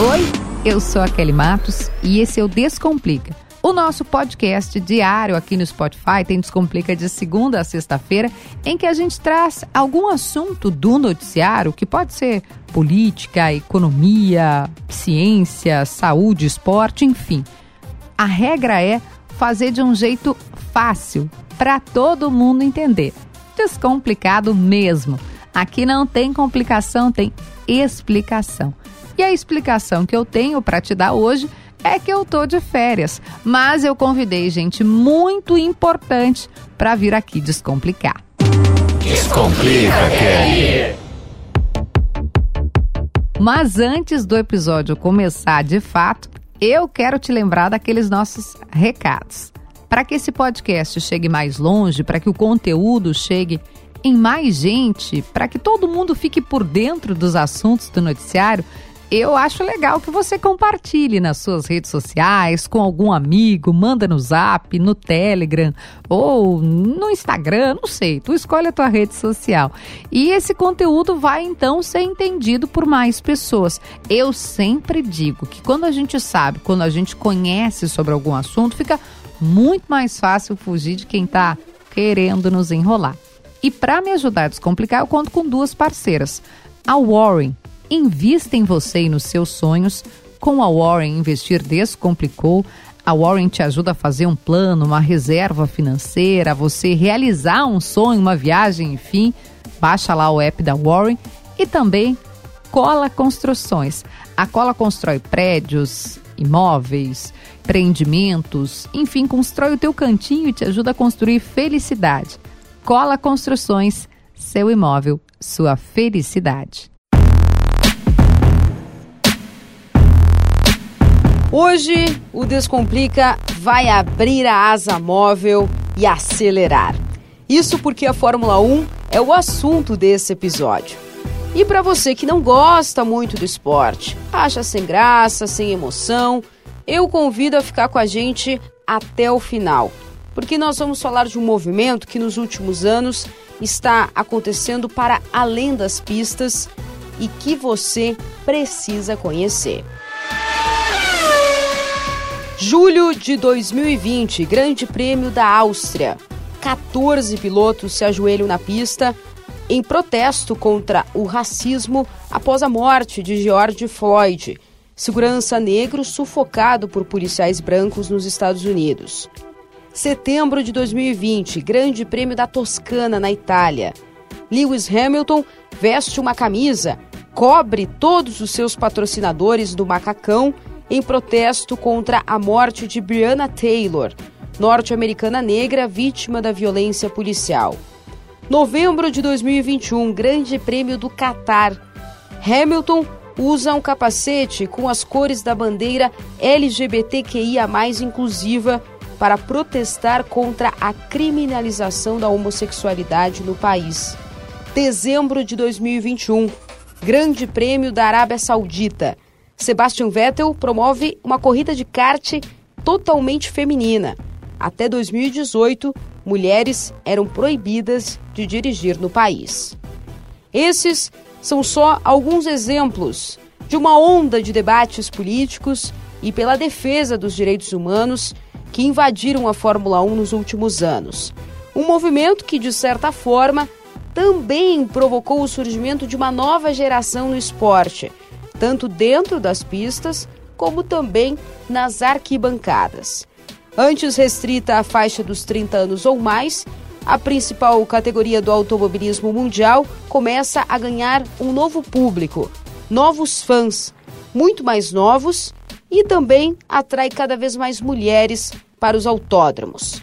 Oi, eu sou a Kelly Matos e esse é o Descomplica. O nosso podcast diário aqui no Spotify tem Descomplica de segunda a sexta-feira, em que a gente traz algum assunto do noticiário, que pode ser política, economia, ciência, saúde, esporte, enfim. A regra é fazer de um jeito fácil para todo mundo entender. Descomplicado mesmo. Aqui não tem complicação, tem explicação. E a explicação que eu tenho para te dar hoje é que eu tô de férias, mas eu convidei gente muito importante para vir aqui descomplicar. Descomplica, Kelly. Mas antes do episódio começar de fato, eu quero te lembrar daqueles nossos recados. Para que esse podcast chegue mais longe, para que o conteúdo chegue em mais gente, para que todo mundo fique por dentro dos assuntos do noticiário, eu acho legal que você compartilhe nas suas redes sociais, com algum amigo, manda no Zap, no Telegram ou no Instagram, não sei, tu escolhe a tua rede social. E esse conteúdo vai então ser entendido por mais pessoas. Eu sempre digo que quando a gente sabe, quando a gente conhece sobre algum assunto, fica muito mais fácil fugir de quem está querendo nos enrolar. E para me ajudar a descomplicar, eu conto com duas parceiras. A Warren Invista em você e nos seus sonhos. Com a Warren Investir Descomplicou, a Warren te ajuda a fazer um plano, uma reserva financeira, você realizar um sonho, uma viagem, enfim. Baixa lá o app da Warren e também Cola Construções. A Cola constrói prédios, imóveis, empreendimentos, enfim, constrói o teu cantinho e te ajuda a construir felicidade. Cola Construções, seu imóvel, sua felicidade. Hoje o Descomplica vai abrir a asa móvel e acelerar. Isso porque a Fórmula 1 é o assunto desse episódio. E para você que não gosta muito do esporte, acha sem graça, sem emoção, eu convido a ficar com a gente até o final, porque nós vamos falar de um movimento que nos últimos anos está acontecendo para além das pistas e que você precisa conhecer. Julho de 2020, Grande Prêmio da Áustria. 14 pilotos se ajoelham na pista em protesto contra o racismo após a morte de George Floyd, segurança negro sufocado por policiais brancos nos Estados Unidos. Setembro de 2020, Grande Prêmio da Toscana, na Itália. Lewis Hamilton veste uma camisa, cobre todos os seus patrocinadores do macacão em protesto contra a morte de Breonna Taylor, norte-americana negra vítima da violência policial. Novembro de 2021, Grande Prêmio do Catar. Hamilton usa um capacete com as cores da bandeira LGBTQIA, inclusiva, para protestar contra a criminalização da homossexualidade no país. Dezembro de 2021, Grande Prêmio da Arábia Saudita. Sebastian Vettel promove uma corrida de kart totalmente feminina. Até 2018, mulheres eram proibidas de dirigir no país. Esses são só alguns exemplos de uma onda de debates políticos e pela defesa dos direitos humanos que invadiram a Fórmula 1 nos últimos anos. Um movimento que, de certa forma, também provocou o surgimento de uma nova geração no esporte, tanto dentro das pistas como também nas arquibancadas. Antes restrita à faixa dos 30 anos ou mais, a principal categoria do automobilismo mundial começa a ganhar um novo público, novos fãs, muito mais novos e também atrai cada vez mais mulheres para os autódromos.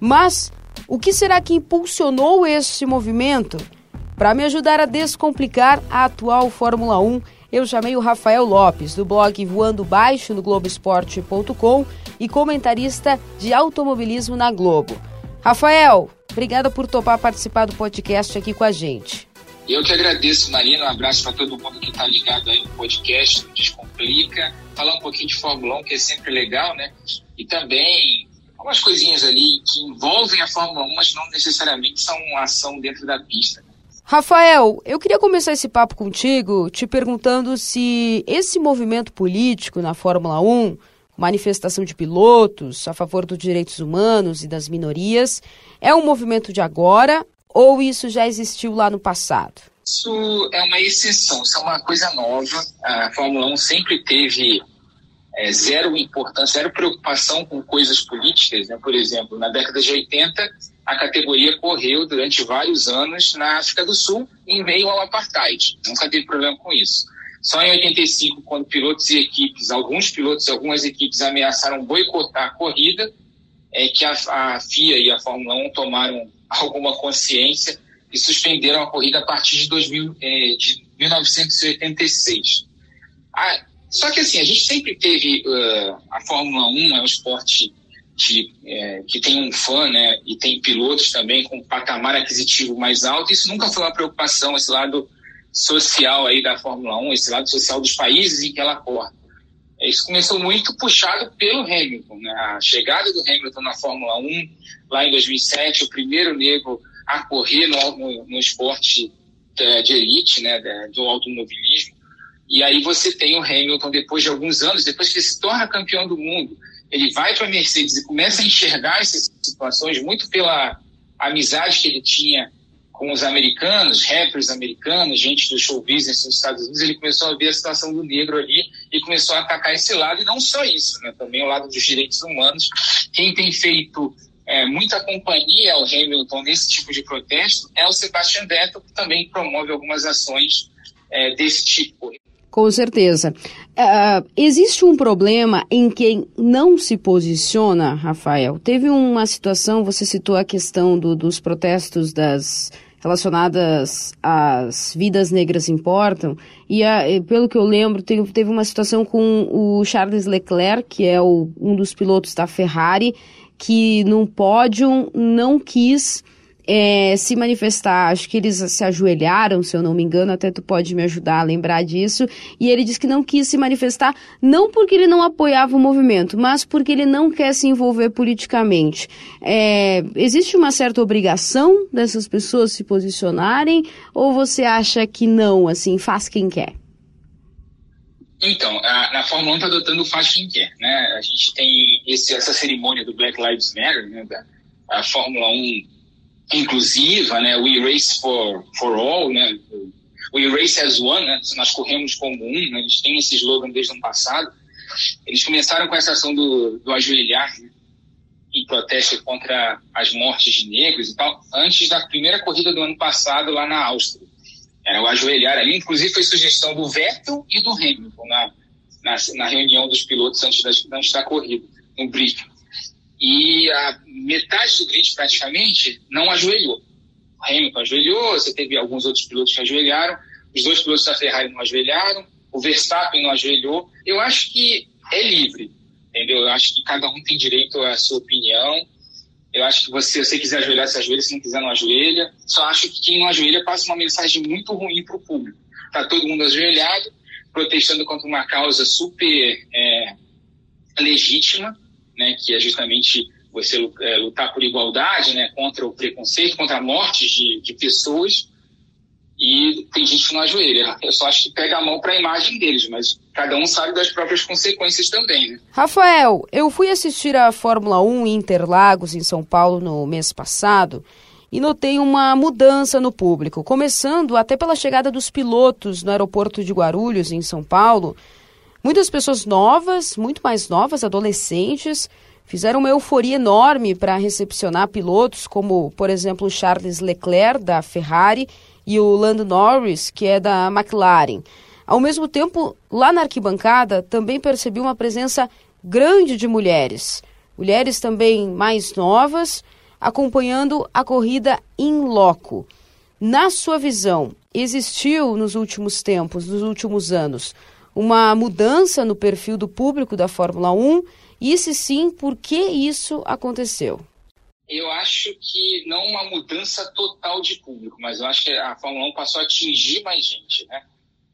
Mas o que será que impulsionou esse movimento? Para me ajudar a descomplicar a atual Fórmula 1, eu chamei o Rafael Lopes, do blog Voando Baixo no Globoesporte.com e comentarista de automobilismo na Globo. Rafael, obrigada por topar participar do podcast aqui com a gente. Eu que agradeço, Marina. Um abraço para todo mundo que está ligado aí no podcast, no Descomplica. Falar um pouquinho de Fórmula 1, que é sempre legal, né? E também algumas coisinhas ali que envolvem a Fórmula 1, mas não necessariamente são uma ação dentro da pista. Rafael, eu queria começar esse papo contigo te perguntando se esse movimento político na Fórmula 1, manifestação de pilotos a favor dos direitos humanos e das minorias, é um movimento de agora ou isso já existiu lá no passado? Isso é uma exceção, isso é uma coisa nova. A Fórmula 1 sempre teve é, zero importância, zero preocupação com coisas políticas. Né? Por exemplo, na década de 80, a categoria correu durante vários anos na África do Sul, em meio ao apartheid. Nunca teve problema com isso. Só em 85, quando pilotos e equipes, alguns pilotos e algumas equipes ameaçaram boicotar a corrida, é que a, a FIA e a Fórmula 1 tomaram alguma consciência e suspenderam a corrida a partir de, 2000, é, de 1986. Ah, só que assim, a gente sempre teve uh, a Fórmula 1 é um esporte que, é, que tem um fã, né, e tem pilotos também com patamar aquisitivo mais alto. Isso nunca foi uma preocupação, esse lado social aí da Fórmula 1, esse lado social dos países em que ela corre. É, isso começou muito puxado pelo Hamilton, né? A chegada do Hamilton na Fórmula 1 lá em 2007, o primeiro negro a correr no, no, no esporte de, de elite, né, do automobilismo. E aí você tem o Hamilton depois de alguns anos, depois que ele se torna campeão do mundo, ele vai para a Mercedes e começa a enxergar essas situações muito pela amizade que ele tinha com os americanos, rappers americanos, gente do show business nos Estados Unidos, ele começou a ver a situação do negro ali e começou a atacar esse lado, e não só isso, né, também o lado dos direitos humanos. Quem tem feito é, muita companhia ao Hamilton nesse tipo de protesto é o Sebastian Vettel, que também promove algumas ações é, desse tipo. Com certeza. Uh, existe um problema em quem não se posiciona, Rafael. Teve uma situação, você citou a questão do, dos protestos das relacionadas às vidas negras importam, e, a, pelo que eu lembro, teve, teve uma situação com o Charles Leclerc, que é o, um dos pilotos da Ferrari, que no pódio não quis é, se manifestar. Acho que eles se ajoelharam, se eu não me engano, até tu pode me ajudar a lembrar disso. E ele disse que não quis se manifestar, não porque ele não apoiava o movimento, mas porque ele não quer se envolver politicamente. É, existe uma certa obrigação dessas pessoas se posicionarem, ou você acha que não, assim, faz quem quer? Então, a, a Fórmula 1 está adotando o faz quem quer, né? A gente tem esse, essa cerimônia do Black Lives Matter, né? Da, a Fórmula 1 inclusiva, né? We race for, for all, né? We race as one, né? Nós corremos como um, né? Eles têm esse slogan desde o ano passado. Eles começaram com essa ação do, do ajoelhar né? em protesto contra as mortes de negros e tal, antes da primeira corrida do ano passado lá na Áustria. Era o ajoelhar ali, inclusive foi sugestão do Vettel e do Hamilton na, na, na reunião dos pilotos antes da, antes da corrida, no briefing e a metade do grid praticamente não ajoelhou. O Hamilton ajoelhou, você teve alguns outros pilotos que ajoelharam, os dois pilotos da Ferrari não ajoelharam, o Verstappen não ajoelhou. Eu acho que é livre, entendeu? Eu acho que cada um tem direito à sua opinião. Eu acho que você, se você quiser ajoelhar, se ajoelha, se não quiser, não ajoelha. Só acho que quem não ajoelha passa uma mensagem muito ruim para o público. Tá todo mundo ajoelhado, protestando contra uma causa super é, legítima, né, que é justamente você é, lutar por igualdade, né, contra o preconceito, contra a morte de, de pessoas. E tem gente que não ajoelha. Eu só acho que pega a mão para a imagem deles, mas cada um sabe das próprias consequências também. Né? Rafael, eu fui assistir a Fórmula 1 em Interlagos, em São Paulo, no mês passado e notei uma mudança no público, começando até pela chegada dos pilotos no aeroporto de Guarulhos, em São Paulo. Muitas pessoas novas, muito mais novas, adolescentes, fizeram uma euforia enorme para recepcionar pilotos como, por exemplo, Charles Leclerc, da Ferrari, e o Lando Norris, que é da McLaren. Ao mesmo tempo, lá na arquibancada, também percebi uma presença grande de mulheres. Mulheres também mais novas, acompanhando a corrida em loco. Na sua visão, existiu nos últimos tempos, nos últimos anos, uma mudança no perfil do público da Fórmula 1? E se sim, por que isso aconteceu? Eu acho que não uma mudança total de público, mas eu acho que a Fórmula 1 passou a atingir mais gente, né?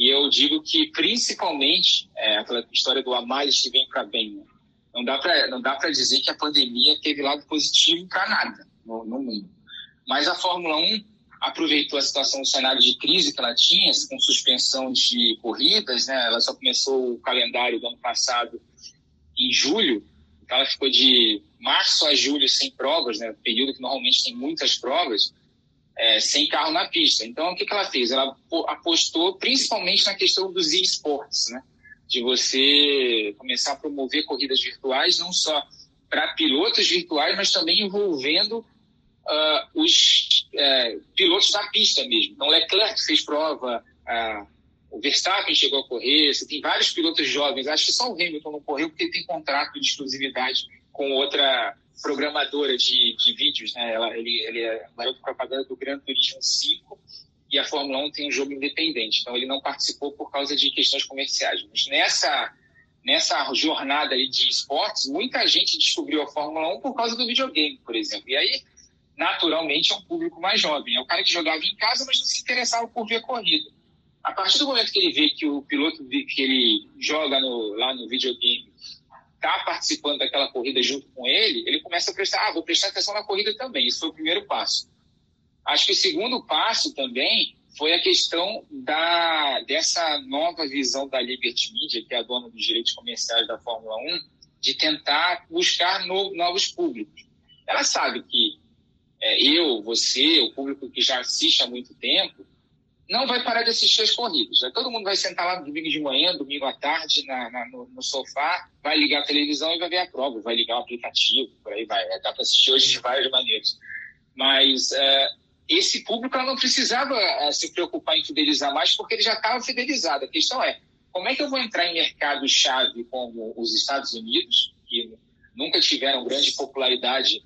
E eu digo que principalmente é, aquela história do amales que vem para bem. Né? Não dá para não dá para dizer que a pandemia teve lado positivo para nada no, no, mundo. Mas a Fórmula 1 aproveitou a situação do cenário de crise que ela tinha, com suspensão de corridas, né? Ela só começou o calendário do ano passado em julho, então ela ficou de março a julho sem provas, né? Período que normalmente tem muitas provas, é, sem carro na pista. Então o que, que ela fez? Ela apostou principalmente na questão dos e-sports, né? De você começar a promover corridas virtuais, não só para pilotos virtuais, mas também envolvendo uh, os uh, pilotos da pista mesmo. Então, Leclerc fez prova, o Verstappen chegou a correr, você tem vários pilotos jovens. Acho que só o Hamilton não correu porque tem contrato de exclusividade com outra programadora de, de vídeos. Né? Ela, ele, ele é garoto propaganda do Gran Turismo 5 e a Fórmula 1 tem um jogo independente. Então, ele não participou por causa de questões comerciais. Mas nessa nessa jornada de esportes, muita gente descobriu a Fórmula 1 por causa do videogame, por exemplo. E aí naturalmente é um público mais jovem. É o cara que jogava em casa, mas não se interessava por ver corrida. A partir do momento que ele vê que o piloto que ele joga no, lá no videogame está participando daquela corrida junto com ele, ele começa a prestar, ah, vou prestar atenção na corrida também. Isso foi o primeiro passo. Acho que o segundo passo também foi a questão da, dessa nova visão da Liberty Media, que é a dona dos direitos comerciais da Fórmula 1, de tentar buscar no, novos públicos. Ela sabe que é, eu, você, o público que já assiste há muito tempo, não vai parar de assistir as corridas. Né? Todo mundo vai sentar lá domingo de manhã, domingo à tarde, na, na, no, no, sofá, vai ligar a televisão e vai ver a prova, vai ligar o aplicativo, por aí vai. É, dá para assistir hoje de várias maneiras. Mas é, esse público não precisava é, se preocupar em fidelizar mais, porque ele já estava fidelizado. A questão é, como é que eu vou entrar em mercados-chave como os Estados Unidos, que nunca tiveram grande popularidade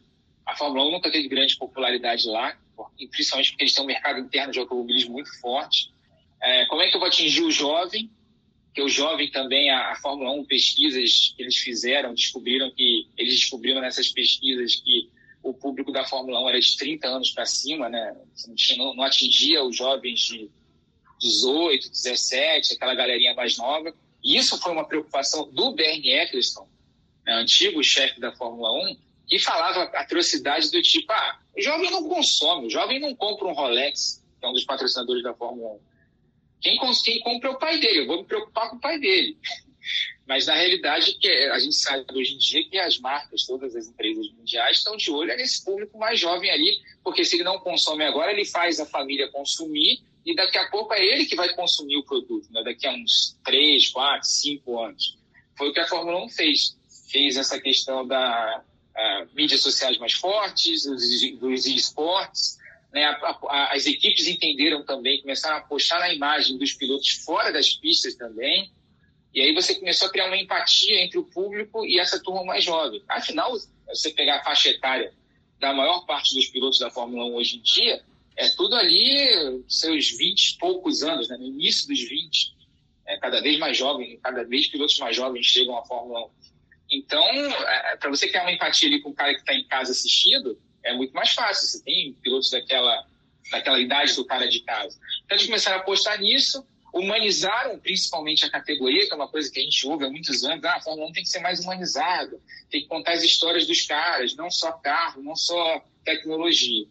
a Fórmula 1 nunca teve grande popularidade lá, principalmente porque eles têm um mercado interno de automobilismo muito forte. É, como é que eu vou atingir o jovem? Que o jovem também, a, a, Fórmula 1, pesquisas que eles fizeram, descobriram que, eles descobriram nessas pesquisas que o público da Fórmula 1 era de 30 anos para cima, né? Não, não atingia os jovens de 18, 17, aquela galerinha mais nova. E isso foi uma preocupação do Bernie Eccleston, né, antigo chefe da Fórmula 1, e falava atrocidades do tipo: ah, o jovem não consome, o jovem não compra um Rolex, que é um dos patrocinadores da Fórmula 1. Quem, quem compra é o pai dele, eu vou me preocupar com o pai dele. Mas na realidade, que a gente sabe hoje em dia que as marcas, todas as empresas mundiais estão de olho nesse público mais jovem ali, porque se ele não consome agora, ele faz a família consumir e daqui a pouco é ele que vai consumir o produto, né? daqui a uns 3, 4, 5 anos. Foi o que a Fórmula 1 fez. Fez essa questão da, uh, mídias sociais mais fortes, dos esportes. Né? A, a, as equipes entenderam também, começaram a apostar na imagem dos pilotos fora das pistas também. E aí você começou a criar uma empatia entre o público e essa turma mais jovem. Afinal, você pegar a faixa etária da maior parte dos pilotos da Fórmula 1 hoje em dia, é tudo ali seus 20 e poucos anos, né? no início dos 20. É, cada vez mais jovens, cada vez pilotos mais jovens chegam à Fórmula 1. Então, é, para você criar uma empatia ali com o cara que está em casa assistindo, é muito mais fácil. Você tem pilotos daquela, daquela idade do cara de casa. Então, eles começaram a apostar nisso, humanizaram principalmente a categoria, que é uma coisa que a gente ouve há muitos anos. Ah, a Fórmula 1 tem que ser mais humanizada, tem que contar as histórias dos caras, não só carro, não só tecnologia.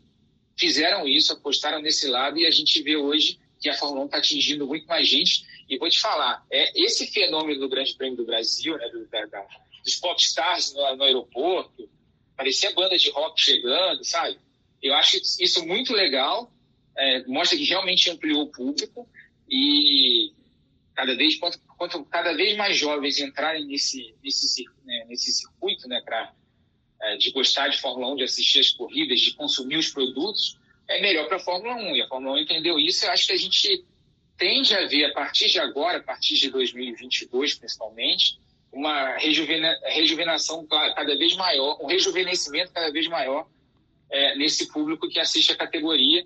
Fizeram isso, apostaram nesse lado e a gente vê hoje que a Fórmula 1 está atingindo muito mais gente. E vou te falar, é esse fenômeno do Grande Prêmio do Brasil, né, do, da, dos popstars no, no aeroporto, parecia banda de rock chegando, sabe? Eu acho isso muito legal, é, mostra que realmente ampliou o público e cada vez quanto, quanto cada vez mais jovens entrarem nesse nesse, né, nesse circuito, né, para é, de gostar de Fórmula 1, de assistir as corridas, de consumir os produtos, é melhor para a Fórmula 1. E a Fórmula 1 entendeu isso. Eu acho que a gente tende a ver a partir de agora, a partir de 2022 principalmente, uma rejuvena, rejuvenação cada vez maior, um rejuvenescimento cada vez maior é, nesse público que assiste a categoria.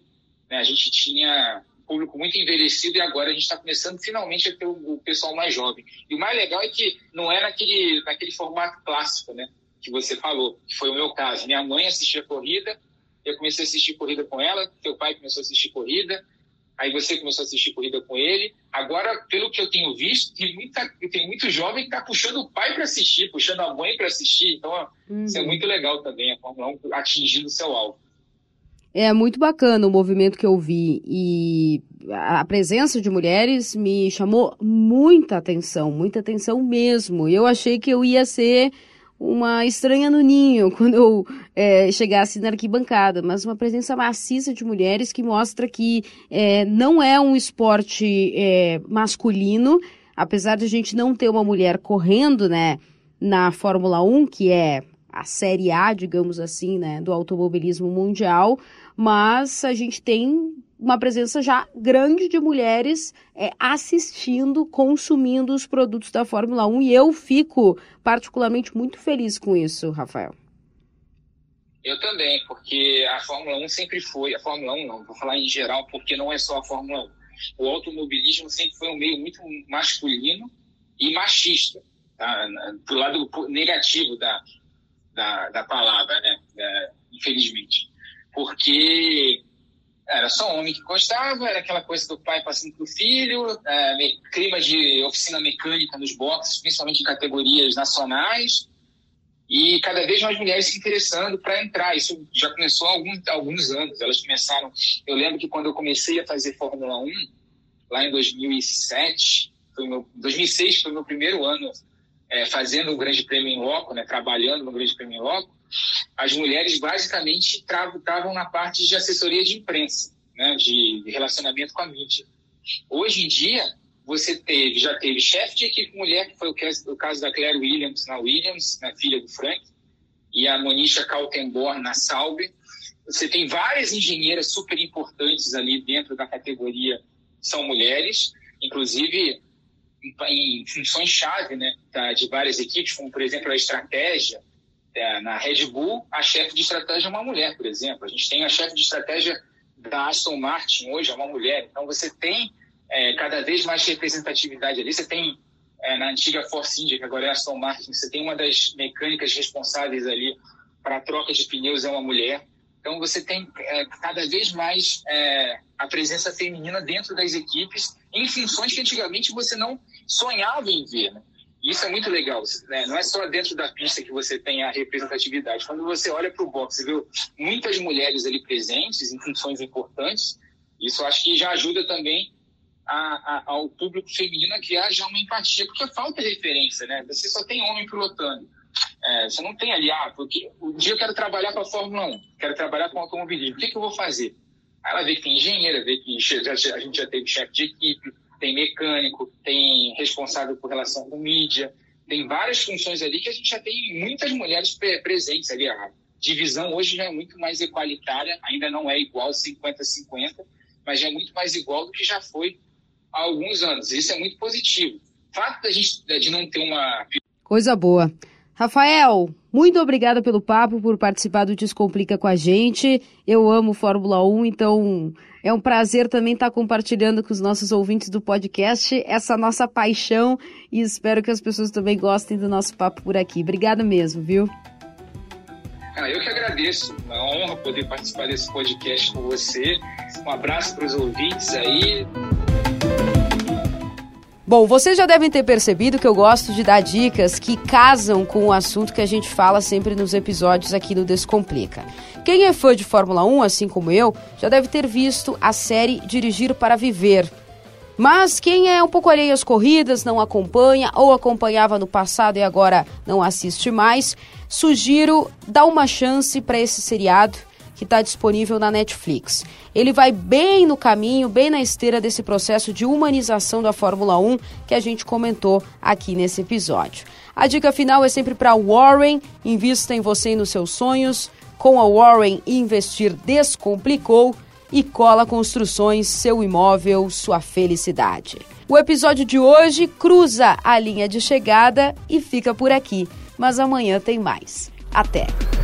Né? A gente tinha público muito envelhecido e agora a gente está começando finalmente a ter o, o, pessoal mais jovem. E o mais legal é que não é naquele, naquele formato clássico, né? Que você falou, que foi o meu caso. Minha mãe assistia corrida, eu comecei a assistir corrida com ela, teu pai começou a assistir corrida, aí você começou a assistir corrida com ele. Agora, pelo que eu tenho visto, tem, muita, tem muito jovem que está puxando o pai para assistir, puxando a mãe para assistir. Então, uhum. isso é uhum. muito legal também, a Fórmula 1 atingindo o seu alvo. É muito bacana o movimento que eu vi e a presença de mulheres me chamou muita atenção, muita atenção mesmo. Eu achei que eu ia ser uma estranha no ninho quando eu é, chegasse na arquibancada, mas uma presença maciça de mulheres que mostra que é, não é um esporte é, masculino, apesar de a gente não ter uma mulher correndo, né, na Fórmula 1, que é a série A, digamos assim, né, do automobilismo mundial, mas a gente tem uma presença já grande de mulheres é, assistindo, consumindo os produtos da Fórmula 1 e eu fico particularmente muito feliz com isso, Rafael. Eu também, porque a Fórmula 1 sempre foi, a Fórmula 1 não, vou falar em geral, porque não é só a Fórmula 1. O automobilismo sempre foi um meio muito masculino e machista, tá? do lado negativo da, da, da palavra, né? Infelizmente. Porque era só homem que gostava, era aquela coisa do pai passando para o filho, é, clima de oficina mecânica nos boxes, principalmente em categorias nacionais, e cada vez mais mulheres se interessando para entrar. Isso já começou há alguns, alguns anos. Elas começaram. Eu lembro que quando eu comecei a fazer Fórmula 1, lá em 2007, foi meu, 2006 foi o meu primeiro ano é, fazendo o Grande Prêmio em Loco, né, trabalhando no Grande Prêmio em Loco as mulheres basicamente estavam na parte de assessoria de imprensa, né, de relacionamento com a mídia. Hoje em dia, você teve, já teve chefe de equipe mulher, que foi o caso da Claire Williams na Williams, na filha do Frank, e a Monisha Kaltenborn na Sauber. Você tem várias engenheiras super importantes ali dentro da categoria, são mulheres, inclusive em, funções-chave né, de várias equipes, como por exemplo a estratégia, na Red Bull, a chefe de estratégia é uma mulher, por exemplo. A gente tem a chefe de estratégia da Aston Martin hoje, é uma mulher. Então você tem é, cada vez mais representatividade ali. Você tem é, na antiga Force India, que agora é Aston Martin, você tem uma das mecânicas responsáveis ali para a troca de pneus é uma mulher. Então você tem é, cada vez mais é, a presença feminina dentro das equipes em funções que antigamente você não sonhava em ver. Né? Isso é muito legal. Né? Não é só dentro da pista que você tem a representatividade. Quando você olha para o boxe e vê muitas mulheres ali presentes em funções importantes, isso acho que já ajuda também a, a, ao público feminino a criar já uma empatia, porque falta referência, né? Você só tem homem pilotando. É, você não tem ali, ah, porque um dia eu quero trabalhar com a Fórmula 1, quero trabalhar com automobilismo, o que, que eu vou fazer? Ela vê que tem engenheira, vê que a gente já teve chefe de equipe, tem mecânico, tem responsável por relação com mídia, tem várias funções ali que a gente já tem muitas mulheres presentes ali. A divisão hoje já é muito mais igualitária, ainda não é igual 50-50, mas já é muito mais igual do que já foi há alguns anos. Isso é muito positivo. O fato da gente de não ter uma. Coisa boa. Rafael, muito obrigada pelo papo, por participar do Descomplica com a gente. Eu amo Fórmula 1, então é um prazer também estar compartilhando com os nossos ouvintes do podcast essa nossa paixão e espero que as pessoas também gostem do nosso papo por aqui. Obrigada mesmo, viu? Ah, eu que agradeço. É uma honra poder participar desse podcast com você. Um abraço para os ouvintes aí. Bom, vocês já devem ter percebido que eu gosto de dar dicas que casam com o assunto que a gente fala sempre nos episódios aqui no Descomplica. Quem é fã de Fórmula 1, assim como eu, já deve ter visto a série Dirigir para Viver. Mas quem é um pouco alheio às corridas, não acompanha ou acompanhava no passado e agora não assiste mais, sugiro dar uma chance para esse seriado que está disponível na Netflix. Ele vai bem no caminho, bem na esteira desse processo de humanização da Fórmula 1 que a gente comentou aqui nesse episódio. A dica final é sempre para Warren: invista em você e nos seus sonhos. Com a Warren, investir descomplicou e cola construções, seu imóvel, sua felicidade. O episódio de hoje cruza a linha de chegada e fica por aqui, mas amanhã tem mais. Até!